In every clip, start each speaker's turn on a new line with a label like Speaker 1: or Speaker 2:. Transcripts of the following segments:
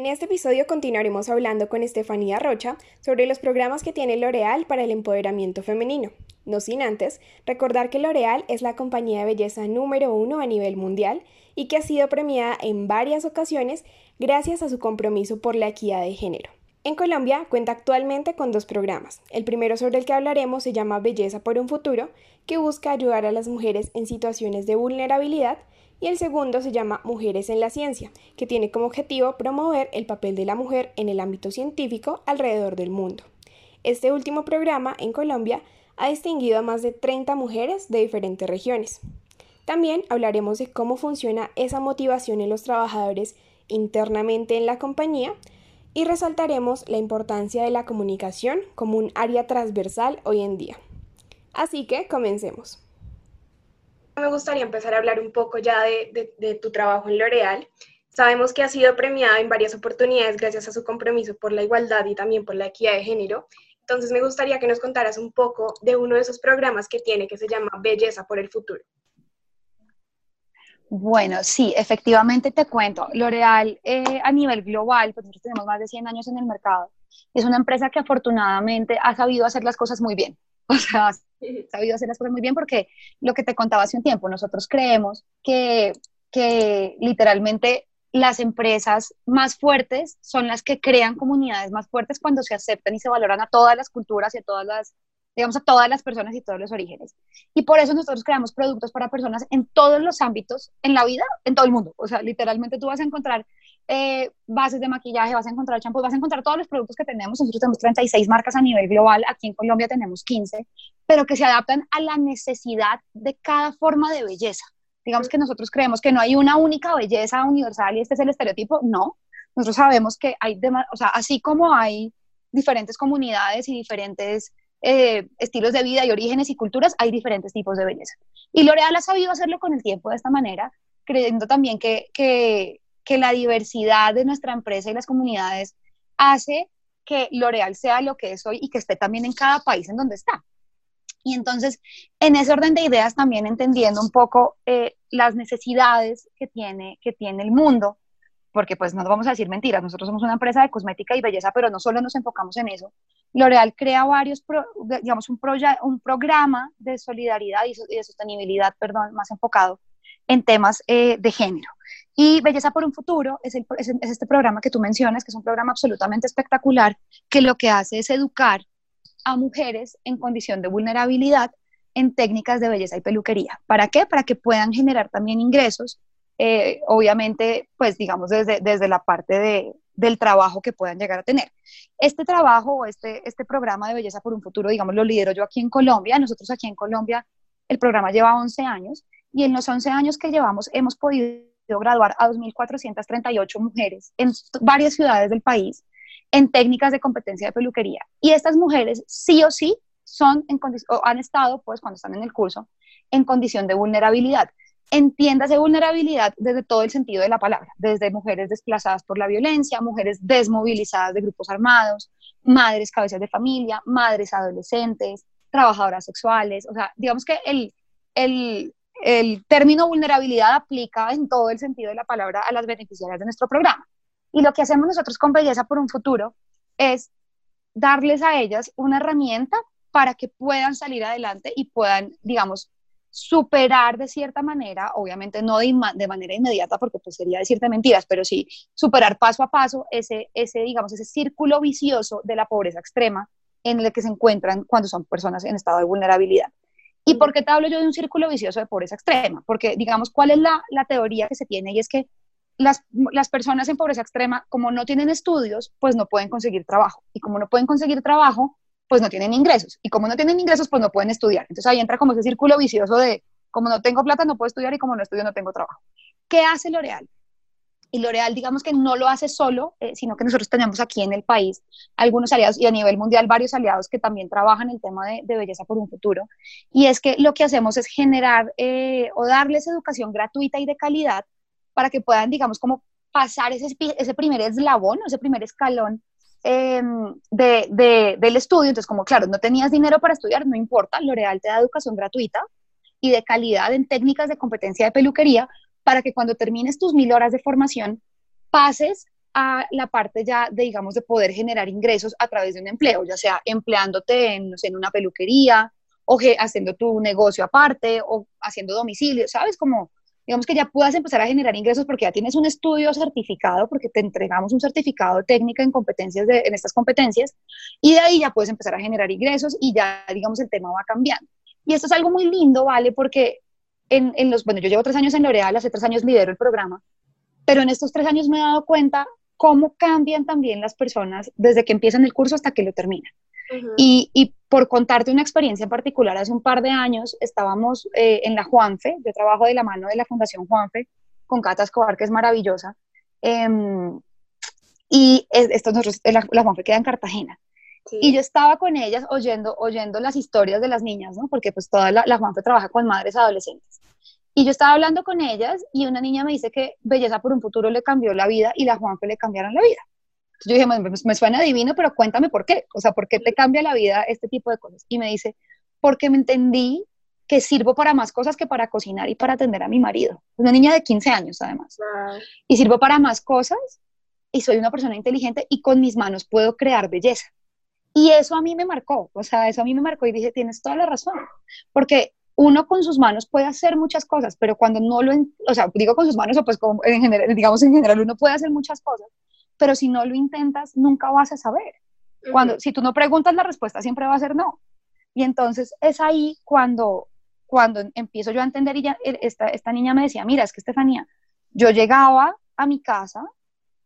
Speaker 1: En este episodio continuaremos hablando con Estefanía Rocha sobre los programas que tiene L'Oreal para el empoderamiento femenino. No sin antes recordar que L'Oreal es la compañía de belleza número uno a nivel mundial y que ha sido premiada en varias ocasiones gracias a su compromiso por la equidad de género. En Colombia cuenta actualmente con dos programas. El primero sobre el que hablaremos se llama Belleza por un futuro, que busca ayudar a las mujeres en situaciones de vulnerabilidad y el segundo se llama Mujeres en la Ciencia, que tiene como objetivo promover el papel de la mujer en el ámbito científico alrededor del mundo. Este último programa en Colombia ha distinguido a más de 30 mujeres de diferentes regiones. También hablaremos de cómo funciona esa motivación en los trabajadores internamente en la compañía y resaltaremos la importancia de la comunicación como un área transversal hoy en día. Así que comencemos me gustaría empezar a hablar un poco ya de, tu trabajo en L'Oreal. Sabemos que ha sido premiada en varias oportunidades gracias a su compromiso por la igualdad y también por la equidad de género. Entonces me gustaría que nos contaras un poco de uno de esos programas que tiene que se llama Belleza por el Futuro.
Speaker 2: Bueno, sí, efectivamente te cuento. L'Oreal eh, a nivel global, pues nosotros tenemos más de 100 años en el mercado. Es una empresa que afortunadamente ha sabido hacer las cosas muy bien. O sea, sabido hacer las cosas muy bien porque lo que te contaba hace un tiempo, nosotros creemos que, que literalmente las empresas más fuertes son las que crean comunidades más fuertes cuando se aceptan y se valoran a todas las culturas y a todas las, digamos, a todas las personas y todos los orígenes. Y por eso nosotros creamos productos para personas en todos los ámbitos en la vida, en todo el mundo. O sea, literalmente tú vas a encontrar eh, bases de maquillaje, vas a encontrar champú, vas a encontrar todos los productos que tenemos. Nosotros tenemos 36 marcas a nivel global, aquí en Colombia tenemos 15, pero que se adaptan a la necesidad de cada forma de belleza. Digamos que nosotros creemos que no hay una única belleza universal y este es el estereotipo. No, nosotros sabemos que hay, o sea, así como hay diferentes comunidades y diferentes eh, estilos de vida y orígenes y culturas, hay diferentes tipos de belleza. Y L'Oreal ha sabido hacerlo con el tiempo de esta manera, creyendo también que, que, que la diversidad de nuestra empresa y las comunidades hace que L'Oreal sea lo que es hoy y que esté también en cada país en donde está. Y entonces, en ese orden de ideas, también entendiendo un poco eh, las necesidades que tiene, que tiene el mundo, porque pues no vamos a decir mentiras, nosotros somos una empresa de cosmética y belleza, pero no solo nos enfocamos en eso. L'Oreal crea varios, digamos, un, un programa de solidaridad y de sostenibilidad, perdón, más enfocado en temas eh, de género. Y Belleza por un Futuro es, este programa que tú mencionas, que es un programa absolutamente espectacular, que lo que hace es educar a mujeres en condición de vulnerabilidad en técnicas de belleza y peluquería. ¿Para qué? Para que puedan generar también ingresos, eh, obviamente, pues digamos desde, desde la parte de, del trabajo que puedan llegar a tener. Este trabajo este, este programa de Belleza por un Futuro, digamos, lo lidero yo aquí en Colombia. Nosotros aquí en Colombia, el programa lleva 11 años y en los 11 años que llevamos hemos podido graduar a 2.438 mujeres en varias ciudades del país en técnicas de competencia de peluquería. Y estas mujeres sí o sí son en o han estado, pues cuando están en el curso, en condición de vulnerabilidad. Entiéndase vulnerabilidad desde todo el sentido de la palabra, desde mujeres desplazadas por la violencia, mujeres desmovilizadas de grupos armados, madres cabezas de familia, madres adolescentes, trabajadoras sexuales, o sea, digamos que el, el, el término vulnerabilidad aplica en todo el sentido de la palabra a las beneficiarias de nuestro programa. Y lo que hacemos nosotros con Belleza por un Futuro es darles a ellas una herramienta para que puedan salir adelante y puedan, digamos, superar de cierta manera, obviamente no de, manera inmediata, porque pues sería decirte mentiras, pero sí superar paso a paso ese, ese, digamos, ese círculo vicioso de la pobreza extrema en el que se encuentran cuando son personas en estado de vulnerabilidad. ¿Y por qué te hablo yo de un círculo vicioso de pobreza extrema? Porque, digamos, ¿cuál es la, la teoría que se tiene? Y es que las, las, personas en pobreza extrema, como no tienen estudios, pues no pueden conseguir trabajo. Y como no pueden conseguir trabajo, pues no tienen ingresos. Y como no tienen ingresos, pues no pueden estudiar. Entonces ahí entra como ese círculo vicioso de, como no tengo plata, no puedo estudiar y como no estudio, no tengo trabajo. ¿Qué hace L'Oreal? Y L'Oreal, digamos que no lo hace solo, eh, sino que nosotros tenemos aquí en el país algunos aliados y a nivel mundial varios aliados que también trabajan el tema de, belleza por un futuro. Y es que lo que hacemos es generar eh, o darles educación gratuita y de calidad para que puedan, digamos, como pasar ese, ese primer eslabón, ese primer escalón em, de, de, del estudio. Entonces, como claro, no tenías dinero para estudiar, no importa, L'Oreal te da educación gratuita y de calidad en técnicas de competencia de peluquería para que cuando termines tus mil horas de formación pases a la parte ya de, digamos, de poder generar ingresos a través de un empleo, ya sea empleándote en, en una peluquería o haciendo tu negocio aparte o haciendo domicilio, ¿sabes? Como, digamos que ya puedas empezar a generar ingresos porque ya tienes un estudio certificado, porque te entregamos un certificado técnico en competencias, de, en estas competencias, y de ahí ya puedes empezar a generar ingresos y ya, digamos, el tema va cambiando. Y esto es algo muy lindo, ¿vale? Porque en, los, bueno, yo llevo tres años en L'Oreal, hace tres años lidero el programa, pero en estos tres años me he dado cuenta cómo cambian también las personas desde que empiezan el curso hasta que lo terminan. y, y, por contarte una experiencia en particular, hace un par de años estábamos eh, en la Juanfe, yo trabajo de la mano de la Fundación Juanfe con Cata Escobar, que es maravillosa, em, y esto nosotros, la, la Juanfe queda en Cartagena. Y yo estaba con ellas oyendo, oyendo las historias de las niñas, ¿no? Porque pues toda la, la Juanfe trabaja con madres adolescentes. Y yo estaba hablando con ellas y una niña me dice que Belleza por un Futuro le cambió la vida y la Juanfe le cambiaron la vida. Entonces yo dije, me, suena divino, pero cuéntame por qué. O sea, ¿por qué te cambia la vida este tipo de cosas? Y me dice, porque me entendí que sirvo para más cosas que para cocinar y para atender a mi marido. Una niña de 15 años, además. Y sirvo para más cosas y soy una persona inteligente y con mis manos puedo crear belleza. Y eso a mí me marcó, o sea, eso a mí me marcó y dije, tienes toda la razón, porque uno con sus manos puede hacer muchas cosas, pero cuando no lo, o sea, digo con sus manos o pues como en general, digamos en general, uno puede hacer muchas cosas, pero si no lo intentas, nunca vas a saber. Cuando, si tú no preguntas, la respuesta siempre va a ser no. Y entonces es ahí cuando, cuando empiezo yo a entender y ya e, esta, esta niña me decía, mira, es que Estefanía, yo llegaba a mi casa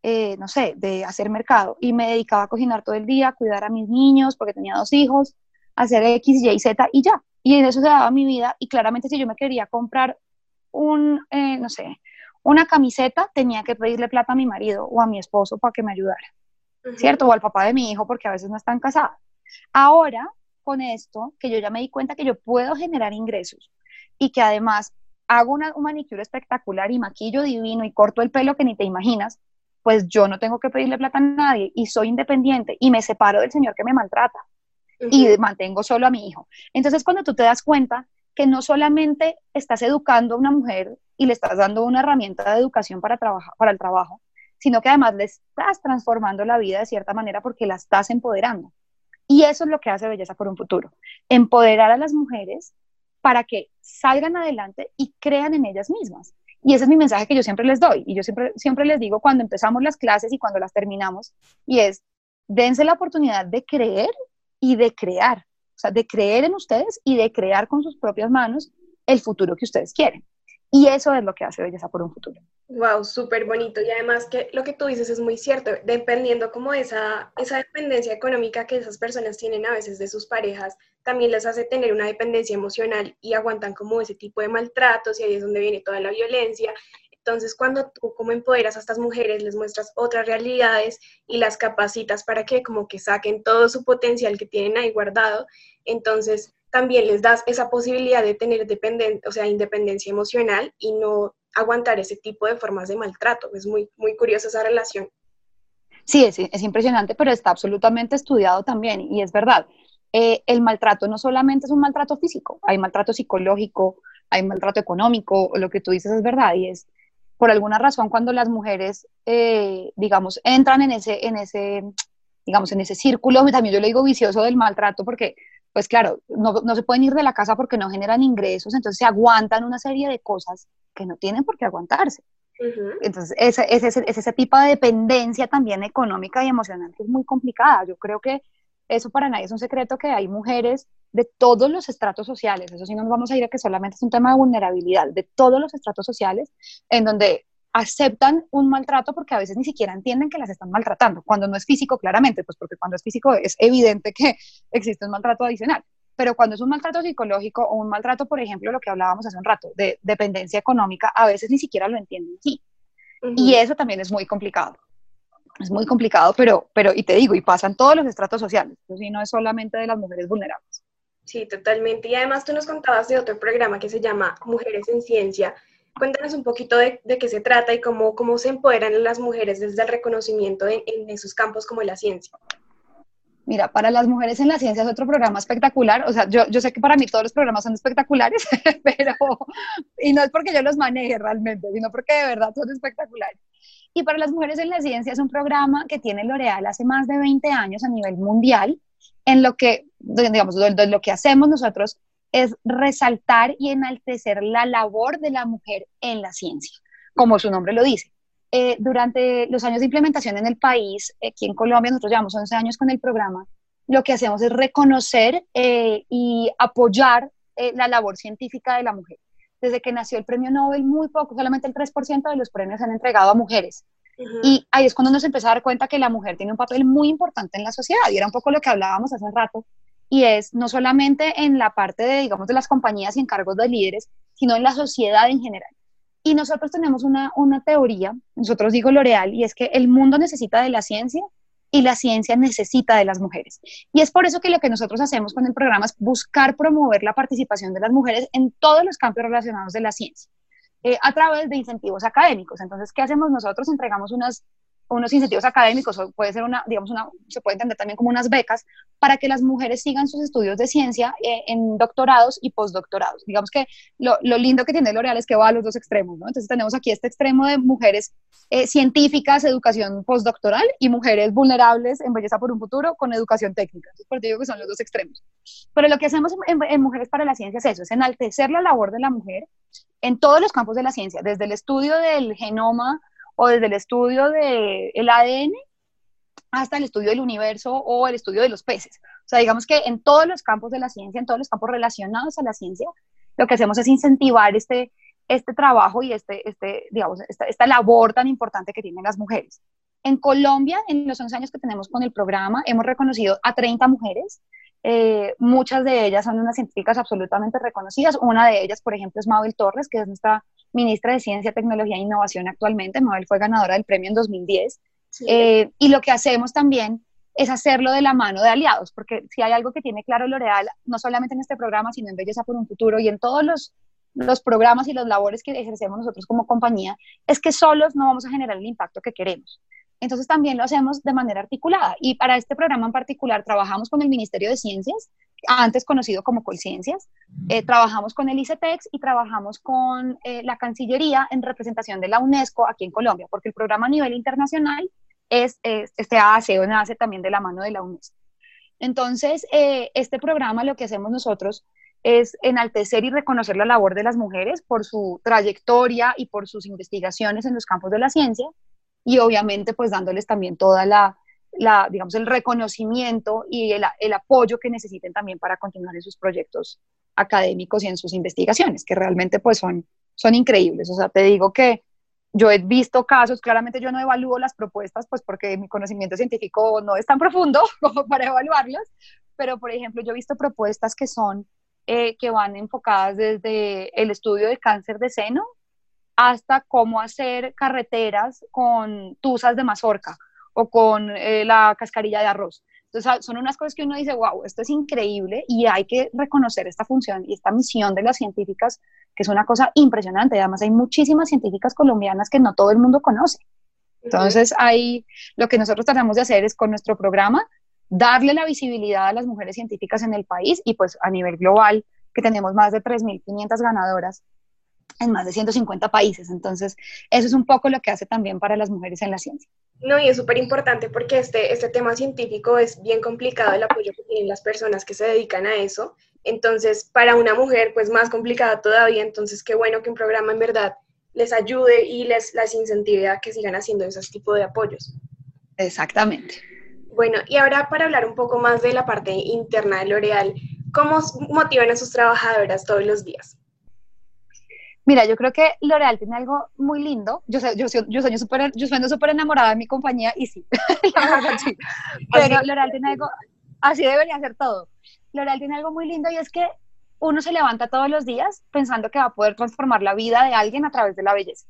Speaker 2: eh, no sé, de hacer mercado y me dedicaba a cocinar todo el día, a cuidar a mis niños porque tenía dos hijos, hacer X, Y, Z y ya. Y en eso se daba mi vida y claramente si yo me quería comprar un, eh, no sé, una camiseta, tenía que pedirle plata a mi marido o a mi esposo para que me ayudara, ¿cierto? O al papá de mi hijo porque a veces no están casados. Ahora, con esto, que yo ya me di cuenta que yo puedo generar ingresos y que además hago una, un manicure espectacular y maquillo divino y corto el pelo que ni te imaginas, pues yo no tengo que pedirle plata a nadie y soy independiente y me separo del señor que me maltrata y mantengo solo a mi hijo. Entonces, cuando tú te das cuenta que no solamente estás educando a una mujer y le estás dando una herramienta de educación para, para el trabajo, sino que además le estás transformando la vida de cierta manera porque la estás empoderando. Y eso es lo que hace Belleza por un Futuro, empoderar a las mujeres para que salgan adelante y crean en ellas mismas. Y ese es mi mensaje que yo siempre les doy. Y yo siempre, siempre les digo cuando empezamos las clases y cuando las terminamos, y es, dense la oportunidad de creer y de crear. O sea, de creer en ustedes y de crear con sus propias manos el futuro que ustedes quieren. Y eso es lo que hace Belleza por un futuro.
Speaker 3: Wow, súper bonito. Y además que lo que tú dices es muy cierto, dependiendo como esa, esa dependencia económica que esas personas tienen a veces de sus parejas, también les hace tener una dependencia emocional y aguantan como ese tipo de maltratos y ahí es donde viene toda la violencia. Entonces, cuando tú como empoderas a estas mujeres, les muestras otras realidades y las capacitas para que como que saquen todo su potencial que tienen ahí guardado, entonces también les das esa posibilidad de tener o sea, independencia emocional y no aguantar ese tipo de formas de maltrato. Es muy, muy curiosa esa relación.
Speaker 2: Sí, es, es impresionante, pero está absolutamente estudiado también y es verdad. Eh, el maltrato no solamente es un maltrato físico, hay maltrato psicológico, hay maltrato económico, lo que tú dices es verdad y es por alguna razón cuando las mujeres, eh, digamos, entran en ese, en ese, digamos, en ese círculo, también yo le digo vicioso del maltrato porque pues claro, no, no, se pueden ir de la casa porque no generan ingresos, entonces se aguantan una serie de cosas que no tienen por qué aguantarse. Entonces, ese, tipo de dependencia también económica y emocional que es muy complicada. Yo creo que eso para nadie es un secreto que hay mujeres de todos los estratos sociales, eso sí no nos vamos a ir a que solamente es un tema de vulnerabilidad, de todos los estratos sociales, en donde aceptan un maltrato porque a veces ni siquiera entienden que las están maltratando, cuando no es físico claramente, pues porque cuando es físico es evidente que existe un maltrato adicional, pero cuando es un maltrato psicológico o un maltrato, por ejemplo, lo que hablábamos hace un rato, de dependencia económica, a veces ni siquiera lo entienden sí. Y eso también es muy complicado. Es muy complicado, pero, pero, y te digo, y pasan todos los estratos sociales, y no es solamente de las mujeres vulnerables.
Speaker 3: Sí, totalmente. Y además tú nos contabas de otro programa que se llama Mujeres en Ciencia, Cuéntanos un poquito de, qué se trata y cómo, cómo se empoderan las mujeres desde el reconocimiento en, esos campos como la ciencia.
Speaker 2: Mira, para las mujeres en la ciencia es otro programa espectacular. O sea, yo, yo sé que para mí todos los programas son espectaculares, pero, y no es porque yo los maneje realmente, sino porque de verdad son espectaculares. Y para las mujeres en la ciencia es un programa que tiene L'Oreal hace más de 20 años a nivel mundial, en lo que, digamos, lo que hacemos nosotros es resaltar y enaltecer la labor de la mujer en la ciencia, como su nombre lo dice. Eh, durante los años de implementación en el país, aquí en Colombia, nosotros llevamos 11 años con el programa, lo que hacemos es reconocer eh, y apoyar eh, la labor científica de la mujer. Desde que nació el premio Nobel, muy poco, solamente el 3% de los premios se han entregado a mujeres. Y ahí es cuando nos empezó a dar cuenta que la mujer tiene un papel muy importante en la sociedad, y era un poco lo que hablábamos hace rato, y es no solamente en la parte de, digamos, de las compañías y encargos de líderes, sino en la sociedad en general. Y nosotros tenemos una, una teoría, nosotros digo L'Oreal, y es que el mundo necesita de la ciencia y la ciencia necesita de las mujeres. Y es por eso que lo que nosotros hacemos con el programa es buscar promover la participación de las mujeres en todos los campos relacionados de la ciencia, eh, a través de incentivos académicos. Entonces, ¿qué hacemos nosotros? Entregamos unas unos incentivos académicos, o puede ser una, digamos, una, se puede entender también como unas becas, para que las mujeres sigan sus estudios de ciencia eh, en doctorados y postdoctorados. Digamos que lo, lo, lindo que tiene L'Oreal es que va a los dos extremos, ¿no? Entonces tenemos aquí este extremo de mujeres eh, científicas, educación postdoctoral, y mujeres vulnerables en belleza por un futuro con educación técnica. Entonces, por digo que son los dos extremos. Pero lo que hacemos en, en Mujeres para la Ciencia es eso, es enaltecer la labor de la mujer en todos los campos de la ciencia, desde el estudio del genoma, o desde el estudio del ADN hasta el estudio del universo o el estudio de los peces. O sea, digamos que en todos los campos de la ciencia, en todos los campos relacionados a la ciencia, lo que hacemos es incentivar este, este trabajo y este, este, digamos, esta, esta labor tan importante que tienen las mujeres. En Colombia, en los 11 años que tenemos con el programa, hemos reconocido a 30 mujeres. Eh, muchas de ellas son unas científicas absolutamente reconocidas. Una de ellas, por ejemplo, es Mabel Torres, que es nuestra ministra de Ciencia, Tecnología e Innovación actualmente. Mabel fue ganadora del premio en 2010. Eh, y lo que hacemos también es hacerlo de la mano de aliados, porque si hay algo que tiene claro L'Oreal, no solamente en este programa, sino en Belleza por un Futuro y en todos los, los programas y las labores que ejercemos nosotros como compañía, es que solos no vamos a generar el impacto que queremos. Entonces también lo hacemos de manera articulada. Y para este programa en particular trabajamos con el Ministerio de Ciencias, antes conocido como Colciencias, eh, trabajamos con el ICETEX y trabajamos con eh, la Cancillería en representación de la UNESCO aquí en Colombia, porque el programa a nivel internacional es, este hace o nace también de la mano de la UNESCO. Entonces, eh, este programa lo que hacemos nosotros es enaltecer y reconocer la labor de las mujeres por su trayectoria y por sus investigaciones en los campos de la ciencia y obviamente pues dándoles también toda la, la, digamos, el reconocimiento y el, el, apoyo que necesiten también para continuar en sus proyectos académicos y en sus investigaciones, que realmente pues son, son increíbles. O sea, te digo que yo he visto casos, claramente yo no evalúo las propuestas, pues porque mi conocimiento científico no es tan profundo como para evaluarlas, pero por ejemplo yo he visto propuestas que son, eh, que van enfocadas desde el estudio de cáncer de seno hasta cómo hacer carreteras con tuzas de mazorca o con eh, la cascarilla de arroz. Entonces, ah, son unas cosas que uno dice, wow, esto es increíble y hay que reconocer esta función y esta misión de las científicas, que es una cosa impresionante. Además, hay muchísimas científicas colombianas que no todo el mundo conoce. Entonces, ahí lo que nosotros tratamos de hacer es con nuestro programa darle la visibilidad a las mujeres científicas en el país y pues a nivel global, que tenemos más de 3.500 ganadoras en más de 150 países. Entonces, eso es un poco lo que hace también para las mujeres en la ciencia.
Speaker 3: No, y es súper importante porque este, este tema científico es bien complicado, el apoyo que tienen las personas que se dedican a eso. Entonces, para una mujer, pues más complicada todavía. Entonces, qué bueno que un programa en verdad les ayude y les las incentive a que sigan haciendo esos tipos de apoyos.
Speaker 2: Exactamente.
Speaker 3: Bueno, y ahora para hablar un poco más de la parte interna de L'Oreal, ¿cómo motivan a sus trabajadoras todos los días?
Speaker 2: Mira, yo creo que L'Oreal tiene algo muy lindo. Yo, sé, yo, yo, sueño super, yo sueño súper enamorada de mi compañía y sí, pero L'Oreal tiene algo, así debería ser todo. L'Oreal tiene algo muy lindo y es que uno se levanta todos los días pensando que va a poder transformar la vida de alguien a través de la belleza.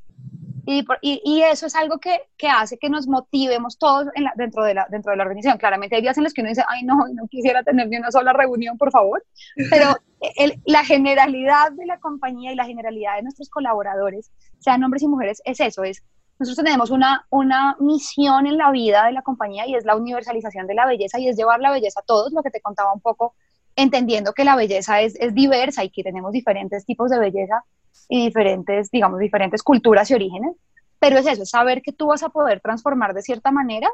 Speaker 2: Y, y, eso es algo que, que, hace que nos motivemos todos dentro, de la, dentro de la organización. Claramente hay días en los que uno dice, ay, no, no quisiera tener ni una sola reunión, por favor. Pero el, la generalidad de la compañía y la generalidad de nuestros colaboradores, sean hombres y mujeres, es eso, es nosotros tenemos una, una misión en la vida de la compañía y es la universalización de la belleza y es llevar la belleza a todos, lo que te contaba un poco, entendiendo que la belleza es, es diversa y que tenemos diferentes tipos de belleza y diferentes, digamos, diferentes culturas y orígenes, pero es eso, es saber que tú vas a poder transformar de cierta manera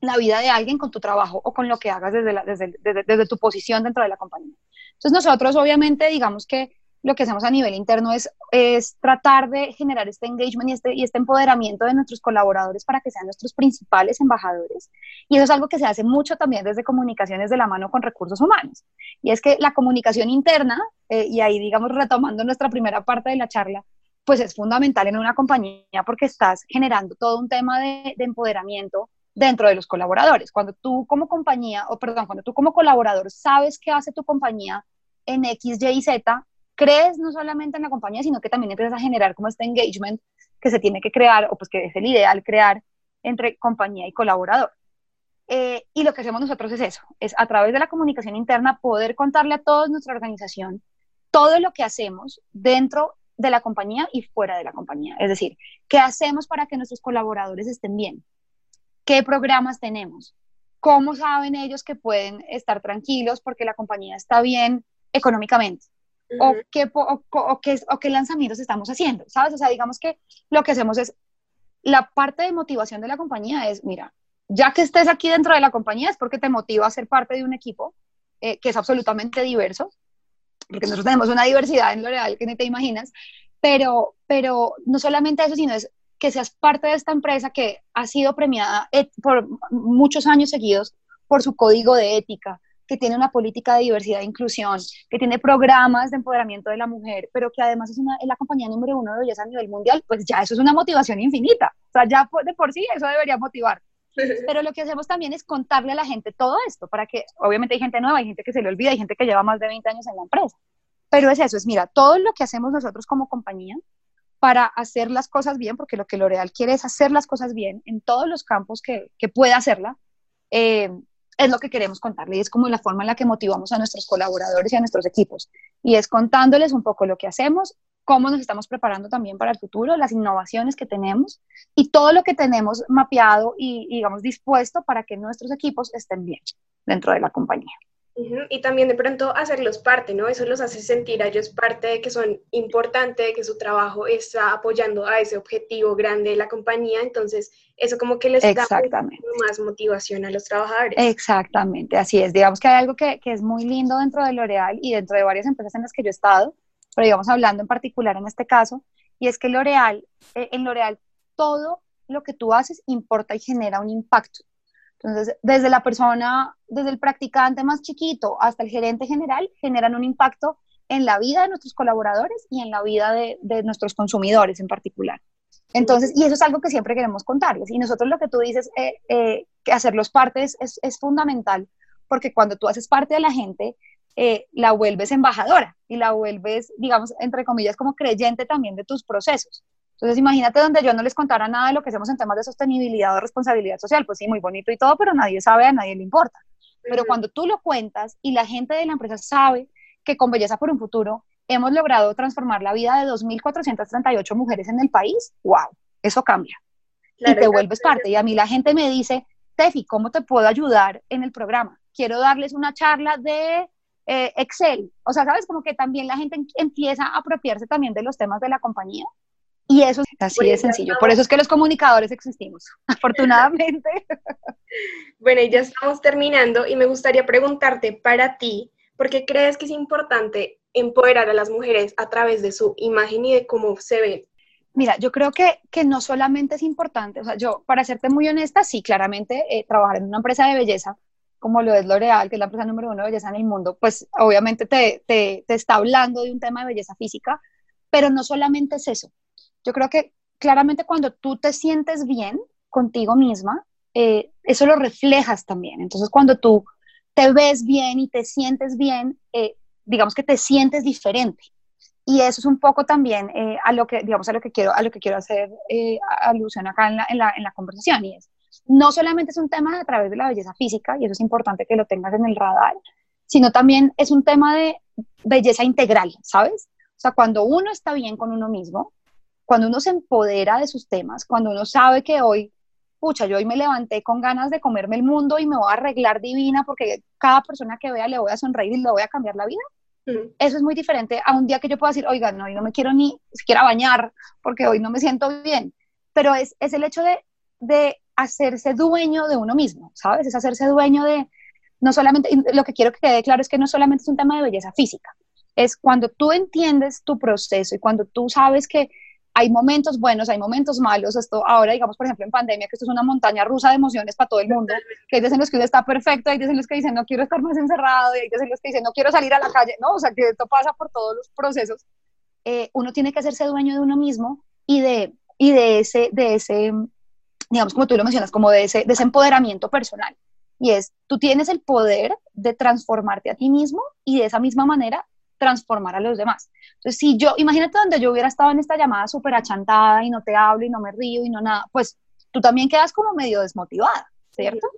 Speaker 2: la vida de alguien con tu trabajo o con lo que hagas desde, desde, desde, desde, tu posición dentro de la compañía. Entonces nosotros obviamente digamos que lo que hacemos a nivel interno es, es tratar de generar este engagement y este, y este empoderamiento de nuestros colaboradores para que sean nuestros principales embajadores. Y eso es algo que se hace mucho también desde comunicaciones de la mano con recursos humanos. Y es que la comunicación interna, eh, y ahí digamos retomando nuestra primera parte de la charla, pues es fundamental en una compañía porque estás generando todo un tema de, de empoderamiento dentro de los colaboradores. Cuando tú como compañía, o perdón, cuando tú como colaborador sabes qué hace tu compañía en X, Y y Z, crees no solamente en la compañía, sino que también empiezas a generar como este engagement que se tiene que crear, o pues que es el ideal crear entre compañía y colaborador. Eh, y lo que hacemos nosotros es eso, es a través de la comunicación interna poder contarle a toda nuestra organización todo lo que hacemos dentro de la compañía y fuera de la compañía. Es decir, qué hacemos para que nuestros colaboradores estén bien, qué programas tenemos, cómo saben ellos que pueden estar tranquilos porque la compañía está bien económicamente, o, qué, o, qué, o qué lanzamientos estamos haciendo, ¿sabes? O sea, digamos que lo que hacemos es, la parte de motivación de la compañía es, mira, ya que estés aquí dentro de la compañía es porque te motiva a ser parte de un equipo eh, que es absolutamente diverso, porque nosotros tenemos una diversidad en L'Oreal que ni te imaginas, pero, pero no solamente eso, sino es que seas parte de esta empresa que ha sido premiada por muchos años seguidos por su código de ética, que tiene una política de diversidad e inclusión, que tiene programas de empoderamiento de la mujer, pero que además es, una, es la compañía número uno de belleza a nivel mundial, pues ya eso es una motivación infinita. O sea, ya de por sí eso debería motivar. Pero lo que hacemos también es contarle a la gente todo esto, para que, obviamente hay gente nueva, hay gente que se le olvida, hay gente que lleva más de 20 años en la empresa. Pero es eso, es mira, todo lo que hacemos nosotros como compañía para hacer las cosas bien, porque lo que L'Oreal quiere es hacer las cosas bien en todos los campos que, que pueda hacerla, eh, es lo que queremos contarle y es como la forma en la que motivamos a nuestros colaboradores y a nuestros equipos. Y es contándoles un poco lo que hacemos, cómo nos estamos preparando también para el futuro, las innovaciones que tenemos y todo lo que tenemos mapeado y, digamos, dispuesto para que nuestros equipos estén bien dentro de la compañía.
Speaker 3: Y también de pronto hacerlos parte, ¿no? Eso los hace sentir a ellos parte de que son importantes, de que su trabajo está apoyando a ese objetivo grande de la compañía. Entonces, eso como que les da más motivación a los trabajadores.
Speaker 2: Exactamente, así es. Digamos que hay algo que, que es muy lindo dentro de L'Oreal y dentro de varias empresas en las que yo he estado, pero digamos hablando en particular en este caso, y es que L'Oreal, eh, en L'Oreal todo lo que tú haces importa y genera un impacto. Entonces, desde la persona, desde el practicante más chiquito hasta el gerente general, generan un impacto en la vida de nuestros colaboradores y en la vida de, nuestros consumidores en particular. Entonces, y eso es algo que siempre queremos contarles. Y nosotros lo que tú dices, eh, eh, que hacerlos partes es, es, fundamental, porque cuando tú haces parte de la gente, eh, la vuelves embajadora y la vuelves, digamos, entre comillas, como creyente también de tus procesos. Entonces, imagínate donde yo no les contara nada de lo que hacemos en temas de sostenibilidad o responsabilidad social, pues sí, muy bonito y todo, pero nadie sabe, a nadie le importa. Pero cuando tú lo cuentas y la gente de la empresa sabe que con Belleza por un Futuro hemos logrado transformar la vida de 2.438 mujeres en el país, wow, eso cambia. y te vuelves parte. Y a mí la gente me dice, Tefi, ¿cómo te puedo ayudar en el programa? Quiero darles una charla de eh, Excel. O sea, sabes, como que también la gente empieza a apropiarse también de los temas de la compañía y eso es así de sencillo. Por eso es que los comunicadores existimos, afortunadamente.
Speaker 3: Bueno, y ya estamos terminando y me gustaría preguntarte para ti, ¿por qué crees que es importante empoderar a las mujeres a través de su imagen y de cómo se ven?
Speaker 2: Mira, yo creo que, que no solamente es importante, o sea, yo, para serte muy honesta, sí, claramente, eh, trabajar en una empresa de belleza, como lo es L'Oreal, que es la empresa número uno de belleza en el mundo, pues obviamente te, te, te está hablando de un tema de belleza física, pero no solamente es eso. Yo creo que claramente cuando tú te sientes bien contigo misma, eh, eso lo reflejas también. Entonces, cuando tú te ves bien y te sientes bien, eh, digamos que te sientes diferente. Y eso es un poco también eh, a lo que, digamos, a lo que quiero, a lo que quiero hacer alusión acá en la, en, la, en la, conversación. Y es, no solamente es un tema a través de la belleza física, y eso es importante que lo tengas en el radar, sino también es un tema de belleza integral, ¿sabes? O sea, cuando uno está bien con uno mismo, cuando uno se empodera de sus temas, cuando uno sabe que hoy pucha, yo hoy me levanté con ganas de comerme el mundo y me voy a arreglar divina porque cada persona que vea le voy a sonreír y le voy a cambiar la vida. Mm. Eso es muy diferente a un día que yo puedo decir, oiga, no, yo no me quiero ni siquiera bañar porque hoy no me siento bien. Pero es, es el hecho de, de hacerse dueño de uno mismo, ¿sabes? Es hacerse dueño de, no solamente, lo que quiero que quede claro es que no solamente es un tema de belleza física, es cuando tú entiendes tu proceso y cuando tú sabes que hay momentos buenos, hay momentos malos. Esto ahora, digamos, por ejemplo, en pandemia, que esto es una montaña rusa de emociones para todo el mundo, que hay veces en los que uno está perfecto, hay veces en los que dicen no quiero estar más encerrado, y hay veces en los que dicen no quiero salir a la calle, ¿no? O sea, que esto pasa por todos los procesos. Eh, uno tiene que hacerse dueño de uno mismo y de, y de, ese, de ese, digamos, como tú lo mencionas, como de ese, de ese empoderamiento personal. Y es, tú tienes el poder de transformarte a ti mismo y de esa misma manera transformar a los demás. Entonces, si yo, imagínate donde yo hubiera estado en esta llamada súper achantada y no te hablo y no me río y no nada, pues tú también quedas como medio desmotivada, ¿cierto?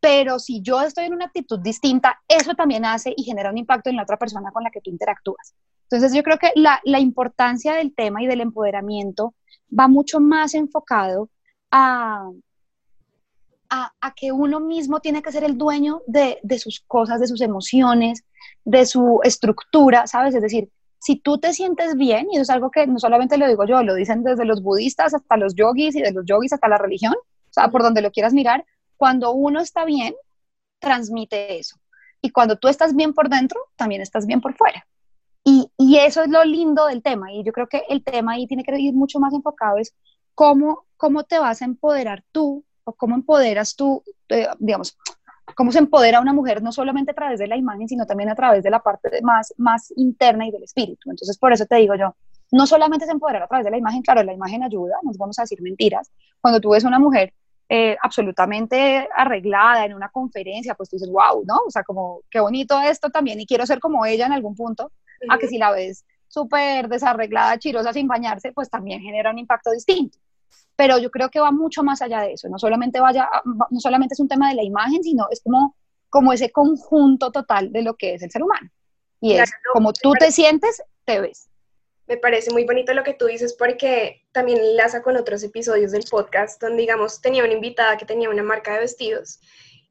Speaker 2: Pero si yo estoy en una actitud distinta, eso también hace y genera un impacto en la otra persona con la que tú interactúas. Entonces, yo creo que la, la importancia del tema y del empoderamiento va mucho más enfocado a, a, que uno mismo tiene que ser el dueño de, de, sus cosas, de sus emociones, de su estructura, ¿sabes? Es decir, si tú te sientes bien, y eso es algo que no solamente lo digo yo, lo dicen desde los budistas hasta los yogis y de los yogis hasta la religión, o sea, por donde lo quieras mirar, cuando uno está bien, transmite eso. Y cuando tú estás bien por dentro, también estás bien por fuera. Y, y eso es lo lindo del tema. Y yo creo que el tema ahí tiene que ir mucho más enfocado es cómo, cómo te vas a empoderar tú o cómo empoderas tú, eh, digamos, cómo se empodera una mujer no solamente a través de la imagen, sino también a través de la parte más, más interna y del espíritu. Entonces, por eso te digo yo, no solamente se empoderar a través de la imagen, claro, la imagen ayuda, nos vamos a decir mentiras. Cuando tú ves una mujer eh, absolutamente arreglada en una conferencia, pues tú dices, wow, ¿no? O sea, como, qué bonito esto también, y quiero ser como ella en algún punto, a que si la ves súper desarreglada, chirosa, sin bañarse, pues también genera un impacto distinto pero yo creo que va mucho más allá de eso, no solamente, vaya, no solamente es un tema de la imagen, sino es como, como ese conjunto total de lo que es el ser humano. Y es como tú te sientes, te ves.
Speaker 3: Me parece muy bonito lo que tú dices porque también enlaza con otros episodios del podcast donde, digamos, tenía una invitada que tenía una marca de vestidos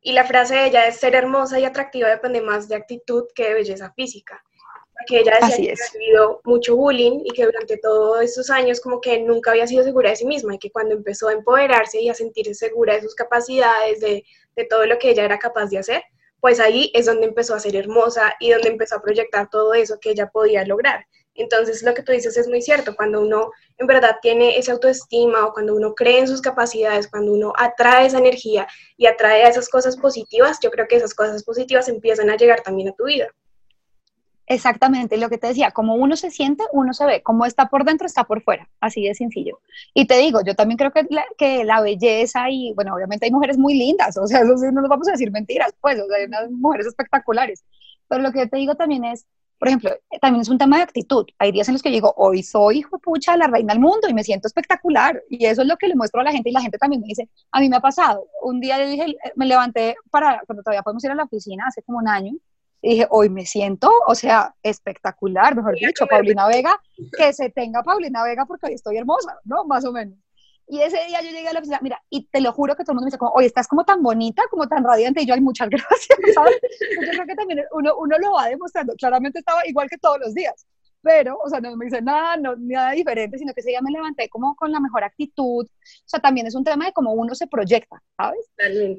Speaker 3: y la frase de ella es ser hermosa y atractiva depende más de actitud que de belleza física que ella decía que había vivido mucho bullying y que durante todos esos años como que nunca había sido segura de sí misma y que cuando empezó a empoderarse y a sentirse segura de sus capacidades, de, de todo lo que ella era capaz de hacer, pues ahí es donde empezó a ser hermosa y donde empezó a proyectar todo eso que ella podía lograr. Entonces, lo que tú dices es muy cierto, cuando uno en verdad tiene esa autoestima o cuando uno cree en sus capacidades, cuando uno atrae esa energía y atrae a esas cosas positivas, yo creo que esas cosas positivas empiezan a llegar también a tu vida.
Speaker 2: Exactamente, lo que te decía, como uno se siente, uno se ve, como está por dentro, está por fuera, así de sencillo. Y te digo, yo también creo que la, que la belleza y, bueno, obviamente hay mujeres muy lindas, o sea, no nos vamos a decir mentiras, pues, hay unas mujeres espectaculares, pero lo que te digo también es, por ejemplo, también es un tema de actitud. Hay días en los que digo, hoy soy, hijo pucha, la reina del mundo y me siento espectacular. Y eso es lo que le muestro a la gente y la gente también me dice, a mí me ha pasado. Un día yo dije, me levanté para, cuando todavía podemos ir a la oficina, hace como un año, y dije, hoy me siento, o sea, espectacular, mejor dicho, Paulina Vega, que se tenga Paulina Vega porque hoy estoy hermosa, ¿no? Más o menos. Y ese día yo llegué a la oficina, mira, y te lo juro que todo el mundo me dice, como, oye, estás como tan bonita, como tan radiante, y yo, ay, muchas gracias, ¿sabes? yo creo que también uno, uno lo va demostrando, claramente estaba igual que todos los días, pero, o sea, no me dice nada, no, nada diferente, sino que ese día me levanté como con la mejor actitud, o sea, también es un tema de cómo uno se proyecta, ¿sabes?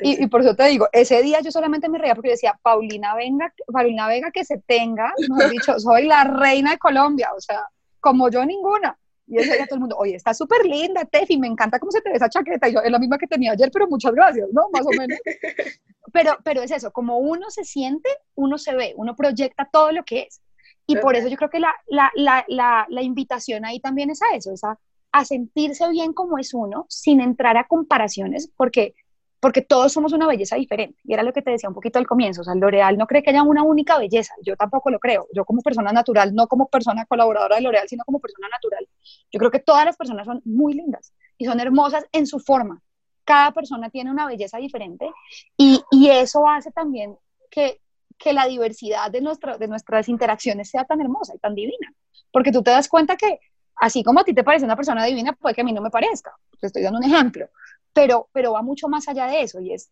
Speaker 2: Y, y, por eso te digo, ese día yo solamente me reía porque decía, Paulina, venga, Paulina Vega que se tenga, mejor dicho, soy la reina de Colombia, o sea, como yo ninguna. Y ese día todo el mundo, oye, está súper linda, Tefi, me encanta cómo se te ve esa chaqueta. Y yo, es la misma que tenía ayer, pero muchas gracias, ¿no? Más o menos. Pero, pero es eso, como uno se siente, uno se ve, uno proyecta todo lo que es. Y por eso yo creo que la, la, la, la, la invitación ahí también es a eso, es a, a sentirse bien como es uno, sin entrar a comparaciones, porque porque todos somos una belleza diferente. Y era lo que te decía un poquito al comienzo. O sea, L'Oreal no cree que haya una única belleza. Yo tampoco lo creo. Yo como persona natural, no como persona colaboradora de L'Oreal, sino como persona natural. Yo creo que todas las personas son muy lindas y son hermosas en su forma. Cada persona tiene una belleza diferente y, y eso hace también que, que la diversidad de, nuestra, de nuestras interacciones sea tan hermosa y tan divina. Porque tú te das cuenta que así como a ti te parece una persona divina, puede que a mí no me parezca. Te estoy dando un ejemplo pero, pero va mucho más allá de eso y es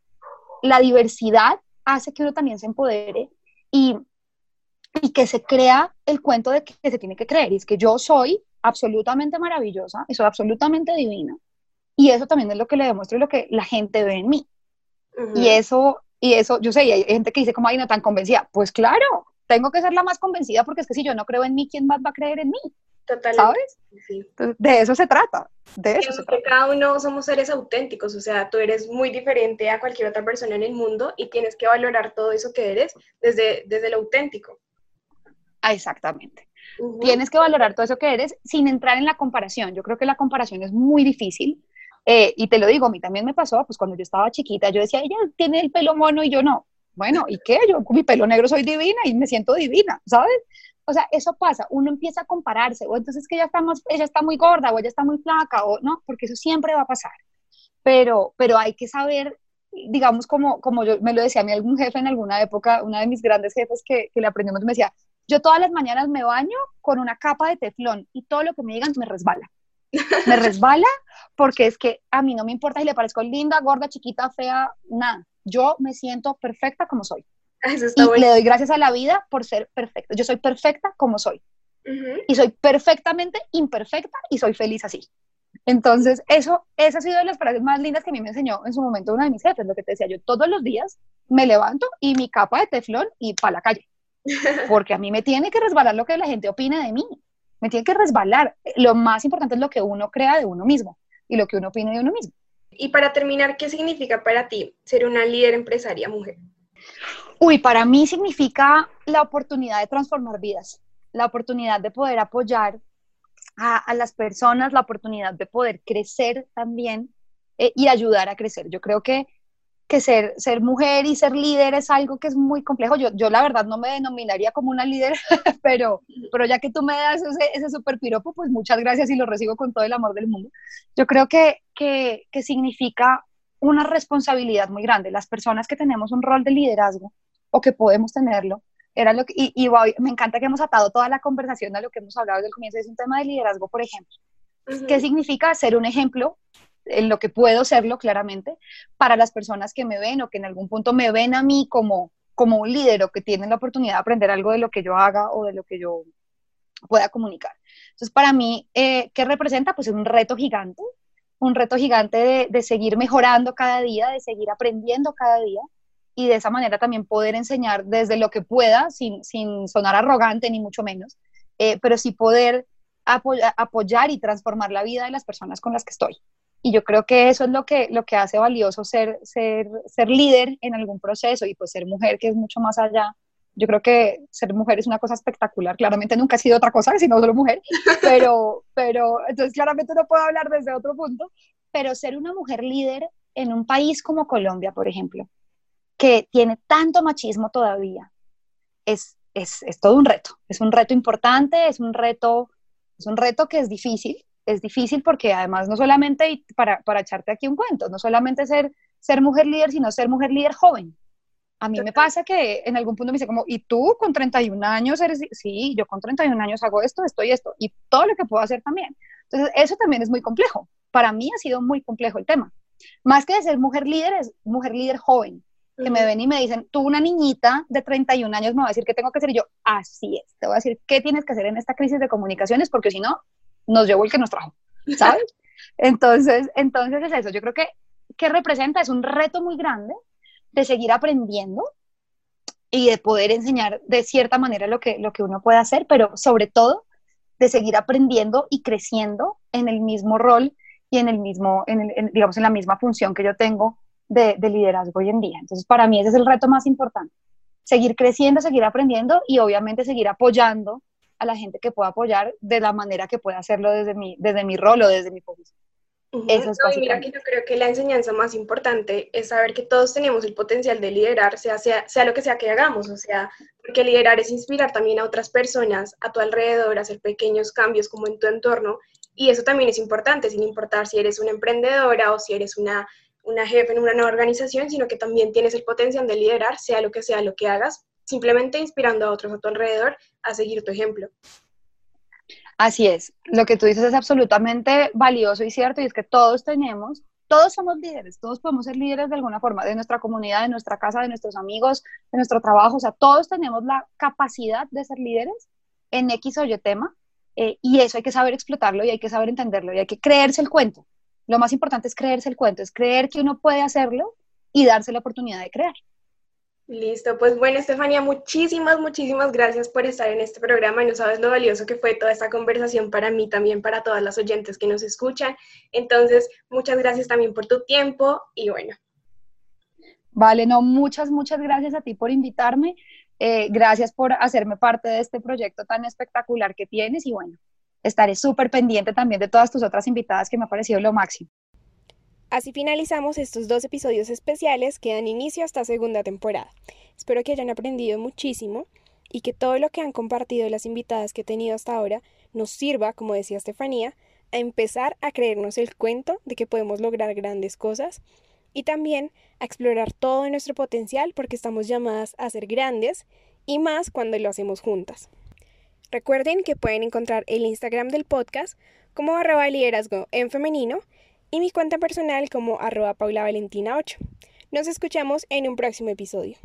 Speaker 2: la diversidad hace que uno también se empodere y, y que se crea el cuento de que se tiene que creer. Y es que yo soy absolutamente maravillosa y soy absolutamente divina. Y eso también es lo que le demuestro y lo que la gente ve en mí. Y eso, y eso, yo sé, hay gente que dice como, ay, no tan convencida. Pues claro, tengo que ser la más convencida porque es que si yo no creo en mí, ¿quién más va a creer en mí? ¿Sabes? de eso se trata. De eso se trata.
Speaker 3: cada uno somos seres auténticos, o sea, tú eres muy diferente a cualquier otra persona en el mundo y tienes que valorar todo eso que eres desde, desde lo auténtico.
Speaker 2: Ah, exactamente. Tienes que valorar todo eso que eres sin entrar en la comparación. Yo creo que la comparación es muy difícil. Eh, y te lo digo, a mí también me pasó, pues cuando yo estaba chiquita, yo decía, ella tiene el pelo mono y yo no. Bueno, ¿y qué? Yo con mi pelo negro soy divina y me siento divina, ¿sabes? O sea, eso pasa, uno empieza a compararse, o entonces que ella está, ella está muy gorda, o ella está muy flaca, o no, porque eso siempre va a pasar. Pero, pero hay que saber, digamos, como, como yo me lo decía a mí algún jefe en alguna época, una de mis grandes jefes que, que le aprendimos, me decía, yo todas las mañanas me baño con una capa de teflón y todo lo que me digan me resbala. Me resbala porque es que a mí no me importa si le parezco linda, gorda, chiquita, fea, nada. Yo me siento perfecta como soy. y le doy gracias a la vida por ser perfecta. Yo soy perfecta como soy. Y soy perfectamente imperfecta y soy feliz así. Entonces, eso, esa ha sido de las frases más lindas que a mí me enseñó en su momento una de mis jefes, lo que te decía, yo todos los días me levanto y mi capa de teflón y para la calle, porque a mí me tiene que resbalar lo que la gente opine de mí, me tiene que resbalar. Lo más importante es lo que uno crea de uno mismo y lo que uno opina de uno mismo.
Speaker 3: Y para terminar, ¿qué significa para ti ser una líder empresaria mujer?
Speaker 2: Uy, para mí significa la oportunidad de transformar vidas, la oportunidad de poder apoyar a, las personas, la oportunidad de poder crecer también eh, y ayudar a crecer. Yo creo que, que ser, ser mujer y ser líder es algo que es muy complejo. Yo, yo la verdad no me denominaría como una líder, pero, pero ya que tú me das ese, ese super piropo, pues muchas gracias y lo recibo con todo el amor del mundo. Yo creo que, que, que significa una responsabilidad muy grande. Las personas que tenemos un rol de liderazgo o que podemos tenerlo, era lo que, y, me encanta que hemos atado toda la conversación a lo que hemos hablado desde el comienzo, es un tema de liderazgo, por ejemplo. ¿Qué significa ser un ejemplo en lo que puedo serlo claramente para las personas que me ven o que en algún punto me ven a mí como, como un líder o que tienen la oportunidad de aprender algo de lo que yo haga o de lo que yo pueda comunicar? Entonces, para mí, eh, ¿qué representa? Pues es un reto gigante, un reto gigante de, de seguir mejorando cada día, de seguir aprendiendo cada día y de esa manera también poder enseñar desde lo que pueda, sin, sin sonar arrogante ni mucho menos, eh, pero sí poder apoyar y transformar la vida de las personas con las que estoy. Y yo creo que eso es lo que, lo que hace valioso ser, ser, ser líder en algún proceso y pues ser mujer, que es mucho más allá. Yo creo que ser mujer es una cosa espectacular. Claramente nunca he sido otra cosa, sino solo mujer, pero, pero entonces claramente no puedo hablar desde otro punto, pero ser una mujer líder en un país como Colombia, por ejemplo, que tiene tanto machismo todavía, es, es, es, todo un reto. Es un reto importante, es un reto, es un reto que es difícil. Es difícil porque además no solamente, para, para echarte aquí un cuento, no solamente ser, ser mujer líder, sino ser mujer líder joven. A mí me pasa que en algún punto me dice como, ¿y tú con 31 años eres? Sí, yo con 31 años hago esto, esto y esto, y todo lo que puedo hacer también. Entonces, eso también es muy complejo. Para mí ha sido muy complejo el tema. Más que de ser mujer líder, es mujer líder joven que me ven y me dicen, tú una niñita de 31 años me va a decir qué tengo que hacer y yo, así es, te voy a decir qué tienes que hacer en esta crisis de comunicaciones porque si no, nos llevó el que nos trajo, ¿sabes? entonces, entonces es eso, yo creo que, ¿qué representa? Es un reto muy grande de seguir aprendiendo y de poder enseñar de cierta manera lo que, lo que uno puede hacer, pero sobre todo de seguir aprendiendo y creciendo en el mismo rol y en el mismo, en digamos, en la misma función que yo tengo de, de liderazgo hoy en día. Entonces, para mí ese es el reto más importante. Seguir creciendo, seguir aprendiendo y obviamente seguir apoyando a la gente que pueda apoyar de la manera que pueda hacerlo desde mi, desde mi rol o desde mi posición.
Speaker 3: Eso es mira que yo creo que la enseñanza más importante es saber que todos tenemos el potencial de liderar, sea, sea, sea lo que sea que hagamos, o sea, porque liderar es inspirar también a otras personas a tu alrededor, hacer pequeños cambios como en tu entorno, y eso también es importante, sin importar si eres una emprendedora o si eres una, una jefe en una nueva organización, sino que también tienes el potencial de liderar, sea lo que sea lo que hagas, simplemente inspirando a otros a tu alrededor a seguir tu ejemplo.
Speaker 2: Así es, lo que tú dices es absolutamente valioso y cierto, y es que todos tenemos, todos somos líderes, todos podemos ser líderes de alguna forma, de nuestra comunidad, de nuestra casa, de nuestros amigos, de nuestro trabajo, o sea, todos tenemos la capacidad de ser líderes en X o Y tema, eh, y eso hay que saber explotarlo y hay que saber entenderlo y hay que creerse el cuento. Lo más importante es creerse el cuento, es creer que uno puede hacerlo y darse la oportunidad de crear.
Speaker 3: Listo, pues bueno, Estefanía, muchísimas, muchísimas gracias por estar en este programa no sabes lo valioso que fue toda esta conversación para mí, también para todas las oyentes que nos escuchan. Entonces, muchas gracias también por tu tiempo y bueno.
Speaker 2: Vale, no, muchas, muchas gracias a ti por invitarme. Eh, gracias por hacerme parte de este proyecto tan espectacular que tienes y bueno, estaré súper pendiente también de todas tus otras invitadas que me ha parecido lo máximo.
Speaker 3: Así finalizamos estos dos episodios especiales que dan inicio a esta segunda temporada. Espero que hayan aprendido muchísimo y que todo lo que han compartido las invitadas que he tenido hasta ahora nos sirva, como decía Estefanía, a empezar a creernos el cuento de que podemos lograr grandes cosas y también a explorar todo nuestro potencial porque estamos llamadas a ser grandes y más cuando lo hacemos juntas. Recuerden que pueden encontrar el Instagram del podcast como arroba liderazgo en femenino y mi cuenta personal como arroba paulavalentina8. Nos escuchamos en un próximo episodio.